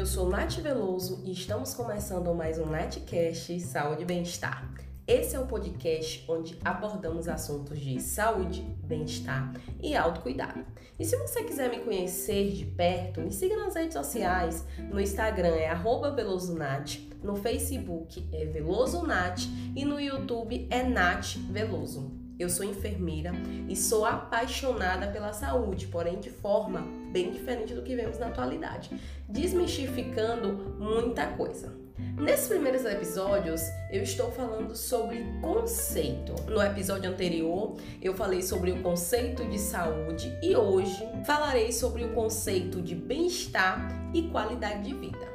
Eu sou Nath Veloso e estamos começando mais um Natcast Saúde e Bem-Estar. Esse é o podcast onde abordamos assuntos de saúde, bem-estar e autocuidado. E se você quiser me conhecer de perto, me siga nas redes sociais. No Instagram é @velosonat, no Facebook é velosonat e no YouTube é Nath Veloso. Eu sou enfermeira e sou apaixonada pela saúde, porém de forma bem diferente do que vemos na atualidade, desmistificando muita coisa. Nesses primeiros episódios, eu estou falando sobre conceito. No episódio anterior, eu falei sobre o conceito de saúde e hoje falarei sobre o conceito de bem-estar e qualidade de vida.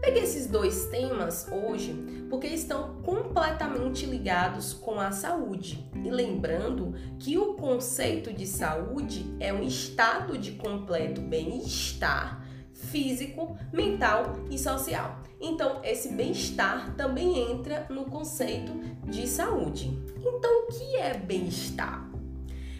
Peguei esses dois temas hoje porque estão completamente ligados com a saúde. E lembrando que o conceito de saúde é um estado de completo bem-estar físico, mental e social. Então, esse bem-estar também entra no conceito de saúde. Então, o que é bem-estar?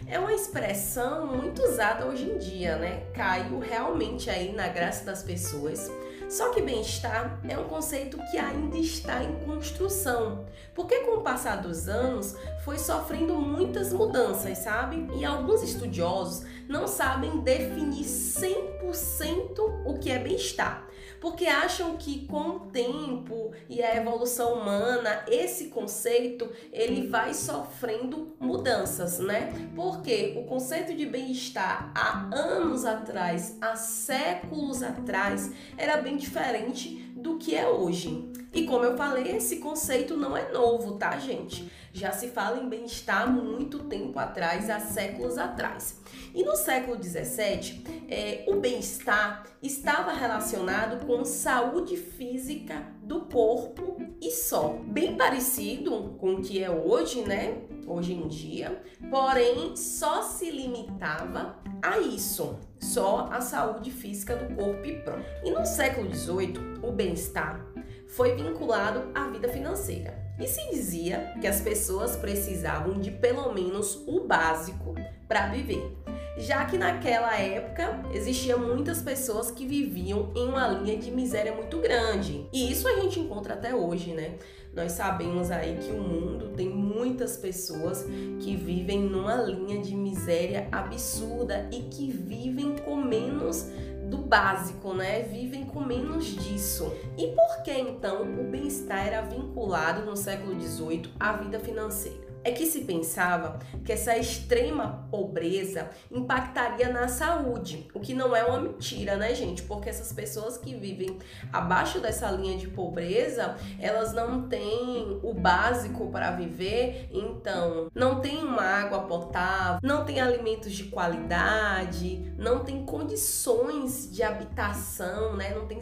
É uma expressão muito usada hoje em dia, né? Caiu realmente aí na graça das pessoas só que bem-estar é um conceito que ainda está em construção, porque com o passar dos anos foi sofrendo muitas mudanças, sabe? E alguns estudiosos não sabem definir 100% o que é bem-estar, porque acham que com o tempo e a evolução humana, esse conceito ele vai sofrendo mudanças, né? Porque o conceito de bem-estar há anos atrás, há séculos atrás, era bem diferente do que é hoje. E como eu falei, esse conceito não é novo, tá, gente? Já se fala em bem-estar há muito tempo atrás, há séculos atrás. E no século XVII, é, o bem-estar estava relacionado com saúde física do corpo e só. Bem parecido com o que é hoje, né? Hoje em dia, porém só se limitava a isso, só a saúde física do corpo e pronto. E no século XVIII, o bem-estar foi vinculado à vida financeira. E se dizia que as pessoas precisavam de pelo menos o básico para viver já que naquela época existiam muitas pessoas que viviam em uma linha de miséria muito grande. E isso a gente encontra até hoje, né? Nós sabemos aí que o mundo tem muitas pessoas que vivem numa linha de miséria absurda e que vivem com menos do básico, né? Vivem com menos disso. E por que então o bem-estar era vinculado no século XVIII à vida financeira? É que se pensava que essa extrema pobreza impactaria na saúde, o que não é uma mentira, né, gente? Porque essas pessoas que vivem abaixo dessa linha de pobreza, elas não têm o básico para viver, então não tem uma água potável, não tem alimentos de qualidade, não tem condições de habitação, né? Não tem,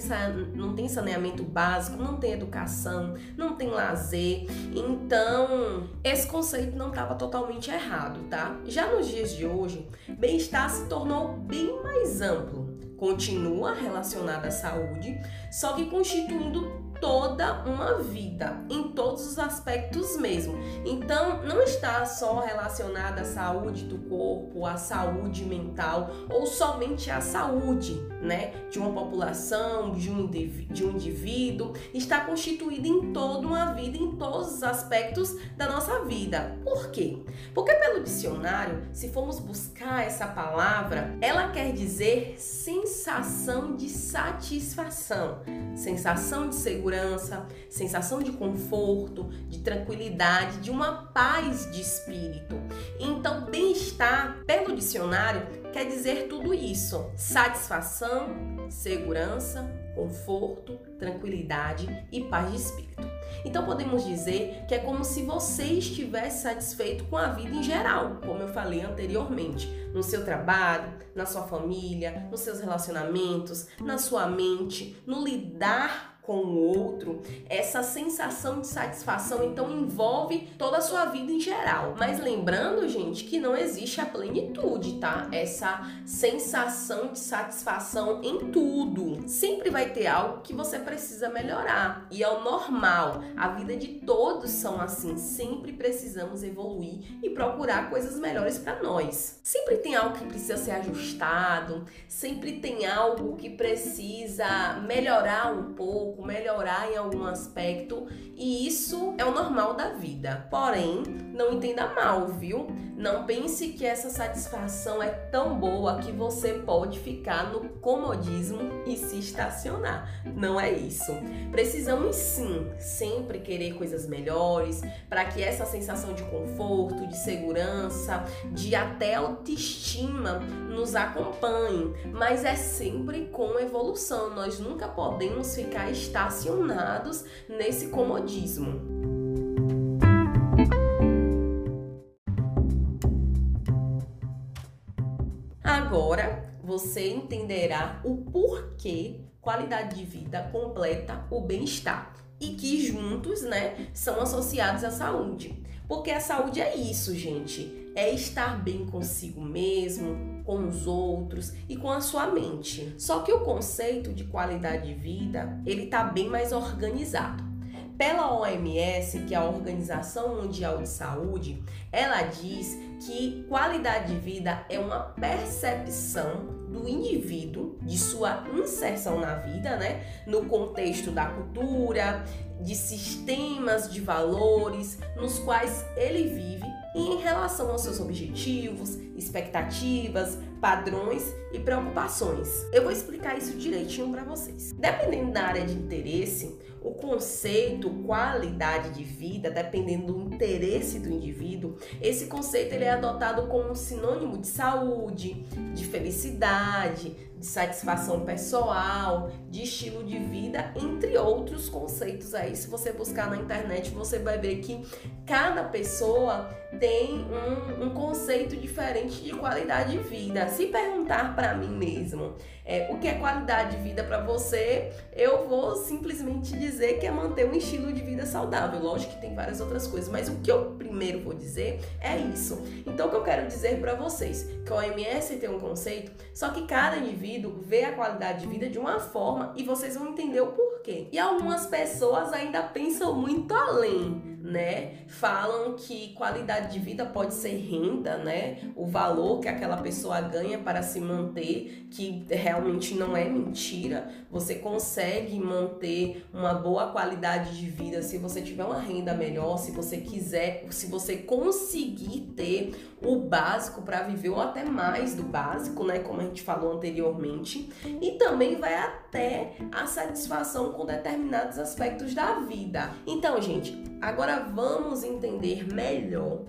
não tem saneamento básico, não tem educação, não tem lazer. Então, esse não estava totalmente errado, tá? Já nos dias de hoje, bem-estar se tornou bem mais amplo. Continua relacionado à saúde, só que constituindo toda uma vida, em todos os aspectos mesmo. Então, não está só relacionada à saúde do corpo, à saúde mental ou somente à saúde, né, de uma população, de um, de um indivíduo, está constituída em toda uma vida, em todos os aspectos da nossa vida. Por quê? Porque pelo dicionário, se formos buscar essa palavra, ela quer dizer sensação de satisfação, sensação de segurança segurança, sensação de conforto, de tranquilidade, de uma paz de espírito. Então, bem-estar, pelo dicionário, quer dizer tudo isso: satisfação, segurança, conforto, tranquilidade e paz de espírito. Então podemos dizer que é como se você estivesse satisfeito com a vida em geral, como eu falei anteriormente, no seu trabalho, na sua família, nos seus relacionamentos, na sua mente, no lidar com o outro, essa sensação de satisfação então envolve toda a sua vida em geral. Mas lembrando, gente, que não existe a plenitude, tá? Essa sensação de satisfação em tudo. Sempre vai ter algo que você precisa melhorar. E é o normal. A vida de todos são assim. Sempre precisamos evoluir e procurar coisas melhores para nós. Sempre tem algo que precisa ser ajustado, sempre tem algo que precisa melhorar um pouco, melhorar em algum aspecto, e isso é o normal da vida. Porém, não entenda mal, viu? Não pense que essa satisfação é tão boa que você pode ficar no comodismo e se estacionar. Não é isso. Precisamos sim sempre querer coisas melhores para que essa sensação de conforto, de segurança, de até autoestima nos acompanhe, mas é sempre com evolução. Nós nunca podemos ficar estacionados nesse comodismo. Agora você entenderá o porquê qualidade de vida completa o bem-estar e que juntos, né, são associados à saúde. Porque a saúde é isso, gente, é estar bem consigo mesmo, com os outros e com a sua mente. Só que o conceito de qualidade de vida, ele tá bem mais organizado. Pela OMS, que é a Organização Mundial de Saúde, ela diz que qualidade de vida é uma percepção do indivíduo, de sua inserção na vida, né? No contexto da cultura, de sistemas de valores nos quais ele vive e em relação aos seus objetivos, expectativas, padrões e preocupações. Eu vou explicar isso direitinho para vocês. Dependendo da área de interesse, o conceito qualidade de vida, dependendo do interesse do indivíduo, esse conceito ele é adotado como um sinônimo de saúde, de felicidade, de satisfação pessoal, de estilo de vida, entre outros conceitos aí. Se você buscar na internet, você vai ver que cada pessoa tem um, um conceito diferente de qualidade de vida. Se perguntar para mim mesmo é, o que é qualidade de vida para você, eu vou simplesmente dizer que é manter um estilo de vida saudável. Lógico que tem várias outras coisas, mas o que eu primeiro vou dizer é isso. Então, o que eu quero dizer para vocês que a OMS tem um conceito, só que cada indivíduo vê a qualidade de vida de uma forma e vocês vão entender o porquê. E algumas pessoas ainda pensam muito além né? Falam que qualidade de vida pode ser renda, né? O valor que aquela pessoa ganha para se manter, que realmente não é mentira. Você consegue manter uma boa qualidade de vida se você tiver uma renda melhor, se você quiser, se você conseguir ter o básico para viver ou até mais do básico, né, como a gente falou anteriormente, e também vai até a satisfação com determinados aspectos da vida. Então, gente, agora vamos entender melhor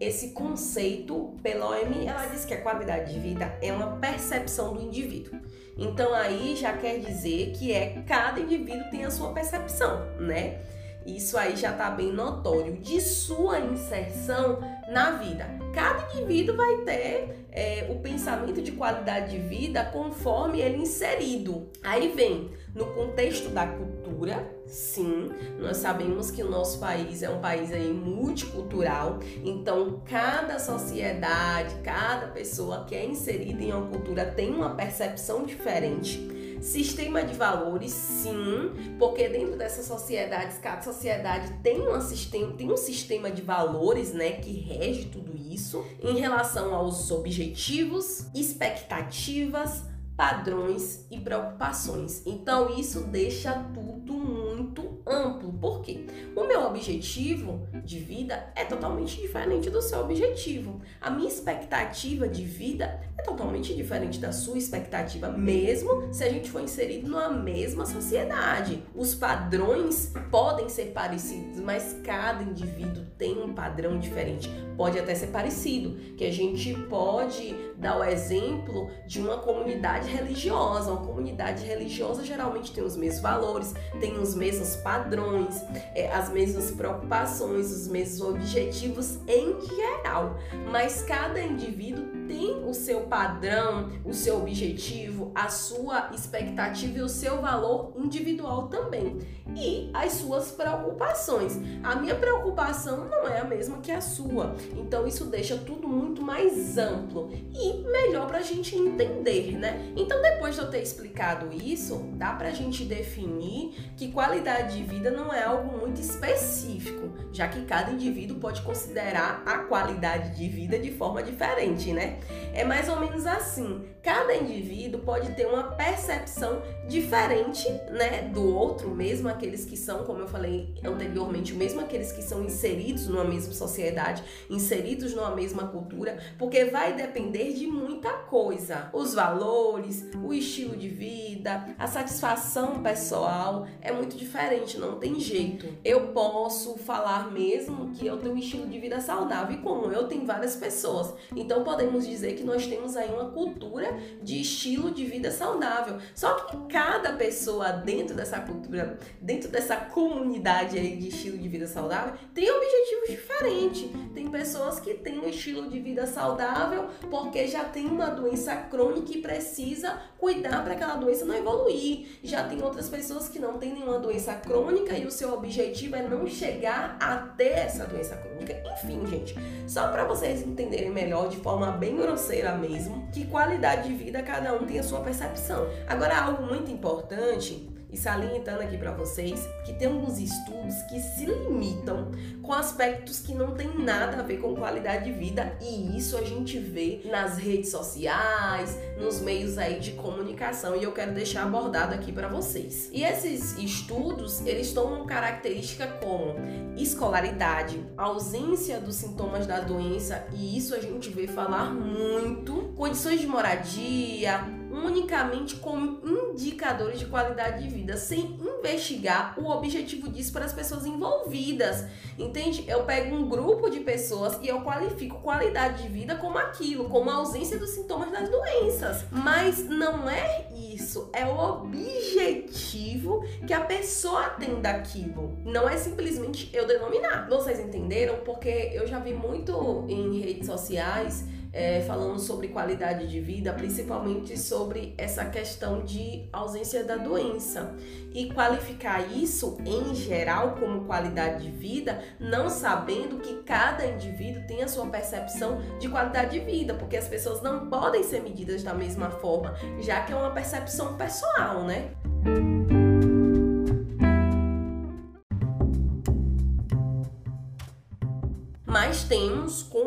esse conceito pela OMS. Ela diz que a qualidade de vida é uma percepção do indivíduo. Então aí já quer dizer que é cada indivíduo tem a sua percepção, né? Isso aí já está bem notório de sua inserção na vida. Cada indivíduo vai ter é, o pensamento de qualidade de vida conforme ele inserido. Aí vem no contexto da cultura, sim, nós sabemos que o nosso país é um país aí multicultural, então cada sociedade, cada pessoa que é inserida em uma cultura tem uma percepção diferente. Sistema de valores, sim, porque dentro dessas sociedades, cada sociedade tem, uma sistema, tem um sistema de valores, né, que rege tudo isso em relação aos objetivos, expectativas, padrões e preocupações. Então isso deixa tudo muito amplo. Por quê? O meu objetivo de vida é totalmente diferente do seu objetivo. A minha expectativa de vida totalmente diferente da sua expectativa, mesmo se a gente for inserido numa mesma sociedade. Os padrões podem ser parecidos, mas cada indivíduo tem um padrão diferente. pode até ser parecido, que a gente pode dar o exemplo de uma comunidade religiosa. Uma comunidade religiosa geralmente tem os mesmos valores, tem os mesmos padrões, é, as mesmas preocupações, os mesmos objetivos em geral, mas cada indivíduo tem o seu padrão, o seu objetivo, a sua expectativa e o seu valor individual também. E as suas preocupações. A minha preocupação não é a mesma que a sua. Então isso deixa tudo muito mais amplo e melhor para a gente entender, né? Então depois de eu ter explicado isso, dá para a gente definir que qualidade de vida não é algo muito específico, já que cada indivíduo pode considerar a qualidade de vida de forma diferente, né? É mais ou menos assim. Cada indivíduo pode ter uma percepção diferente, né, do outro, mesmo aqueles que são, como eu falei anteriormente, mesmo aqueles que são inseridos numa mesma sociedade, inseridos numa mesma cultura, porque vai depender de muita coisa. Os valores, o estilo de vida, a satisfação pessoal é muito diferente, não tem jeito. Eu posso falar mesmo que eu tenho um estilo de vida saudável e como eu tenho várias pessoas. Então podemos dizer que nós temos aí uma cultura de estilo de vida saudável. Só que cada pessoa dentro dessa cultura, dentro dessa comunidade aí de estilo de vida saudável, tem objetivos diferentes. Tem pessoas que têm um estilo de vida saudável porque já tem uma doença crônica e precisa cuidar para aquela doença não evoluir. Já tem outras pessoas que não têm nenhuma doença crônica e o seu objetivo é não chegar até essa doença crônica. Enfim, gente, só para vocês entenderem melhor de forma bem grosseira mesmo, que qualidade de vida cada um tem a sua percepção. Agora, algo muito importante e salientando aqui para vocês que tem alguns estudos que se limitam com aspectos que não tem nada a ver com qualidade de vida. E isso a gente vê nas redes sociais, nos meios aí de comunicação. E eu quero deixar abordado aqui para vocês. E esses estudos, eles tomam característica como escolaridade, ausência dos sintomas da doença. E isso a gente vê falar muito, condições de moradia, unicamente como indicadores de qualidade de vida, sem investigar o objetivo disso para as pessoas envolvidas. Entende? Eu pego um grupo de pessoas e eu qualifico qualidade de vida como aquilo, como a ausência dos sintomas das doenças. Mas não é isso, é o objetivo que a pessoa tem daquilo. Não é simplesmente eu denominar. Vocês entenderam? Porque eu já vi muito em redes sociais é, falando sobre qualidade de vida, principalmente sobre essa questão de ausência da doença. E qualificar isso em geral como qualidade de vida, não sabendo que cada indivíduo tem a sua percepção de qualidade de vida, porque as pessoas não podem ser medidas da mesma forma, já que é uma percepção pessoal, né?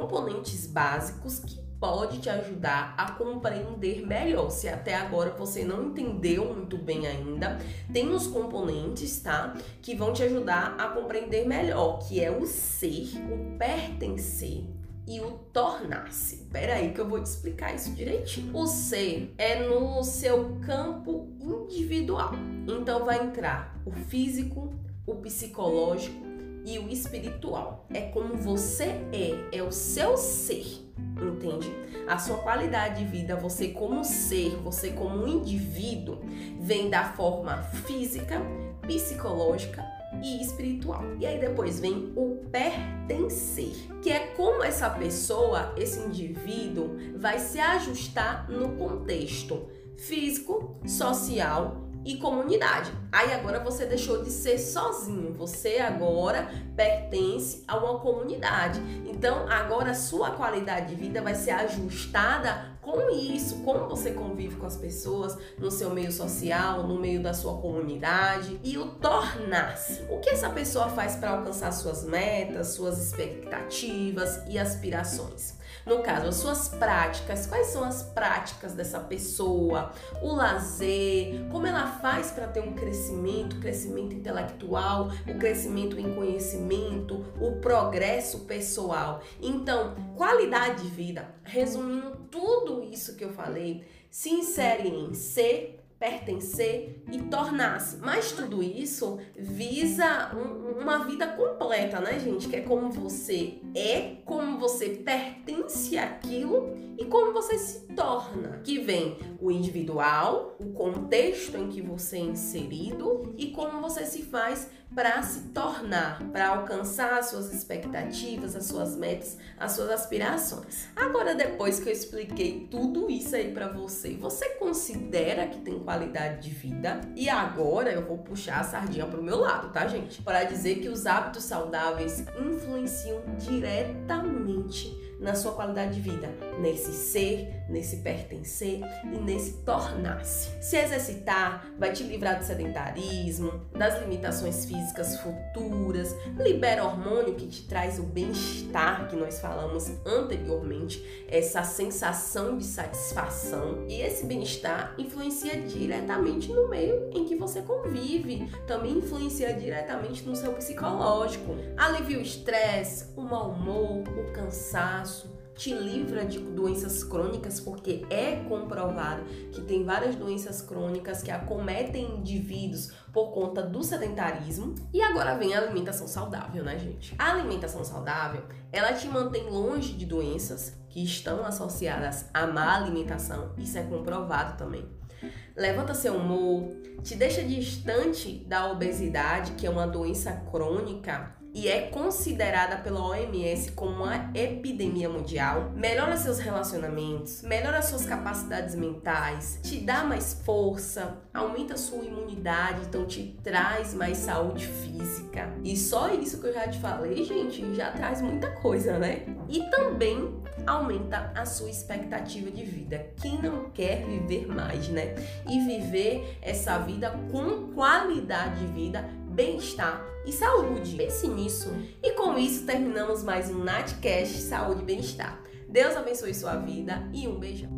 Componentes básicos que pode te ajudar a compreender melhor. Se até agora você não entendeu muito bem ainda, tem os componentes, tá? Que vão te ajudar a compreender melhor, que é o ser, o pertencer e o tornar-se. Espera aí que eu vou te explicar isso direitinho. O ser é no seu campo individual. Então vai entrar o físico, o psicológico, e o espiritual. É como você é, é o seu ser, entende? A sua qualidade de vida, você como ser, você como um indivíduo, vem da forma física, psicológica e espiritual. E aí depois vem o pertencer, que é como essa pessoa, esse indivíduo, vai se ajustar no contexto físico, social e comunidade. Aí agora você deixou de ser sozinho, você agora pertence a uma comunidade. Então agora a sua qualidade de vida vai ser ajustada com isso, como você convive com as pessoas no seu meio social, no meio da sua comunidade e o tornar-se. O que essa pessoa faz para alcançar suas metas, suas expectativas e aspirações? No caso, as suas práticas, quais são as práticas dessa pessoa? O lazer, como ela faz para ter um crescimento, crescimento intelectual, o crescimento em conhecimento, o progresso pessoal. Então, qualidade de vida, resumindo tudo isso que eu falei, se insere em ser, pertencer e tornar-se. Mas tudo isso visa um, uma vida completa, né, gente? Que é como você é, como você pertence àquilo e como você se torna. Que vem o individual, o contexto em que você é inserido e como você se faz para se tornar, para alcançar as suas expectativas, as suas metas, as suas aspirações. Agora, depois que eu expliquei tudo isso aí para você, você considera que tem qualidade de vida? E agora eu vou puxar a sardinha pro meu lado, tá, gente? Para dizer que os hábitos saudáveis influenciam diretamente na sua qualidade de vida, nesse ser, nesse pertencer e nesse tornar-se. Se exercitar vai te livrar do sedentarismo, das limitações físicas futuras, libera hormônio que te traz o bem-estar que nós falamos anteriormente, essa sensação de satisfação. E esse bem-estar influencia diretamente no meio em que você convive, também influencia diretamente no seu psicológico. Alivia o estresse, o mau humor, o cansaço te livra de doenças crônicas, porque é comprovado que tem várias doenças crônicas que acometem indivíduos por conta do sedentarismo. E agora vem a alimentação saudável, né, gente? A alimentação saudável, ela te mantém longe de doenças que estão associadas à má alimentação, isso é comprovado também. Levanta seu humor, te deixa distante da obesidade, que é uma doença crônica e é considerada pela OMS como uma epidemia mundial, melhora seus relacionamentos, melhora suas capacidades mentais, te dá mais força, aumenta sua imunidade, então te traz mais saúde física. E só isso que eu já te falei, gente, já traz muita coisa, né? E também aumenta a sua expectativa de vida. Quem não quer viver mais, né? E viver essa vida com qualidade de vida bem-estar e saúde. Pense nisso. E com isso terminamos mais um Natcast Saúde e Bem-Estar. Deus abençoe sua vida e um beijão.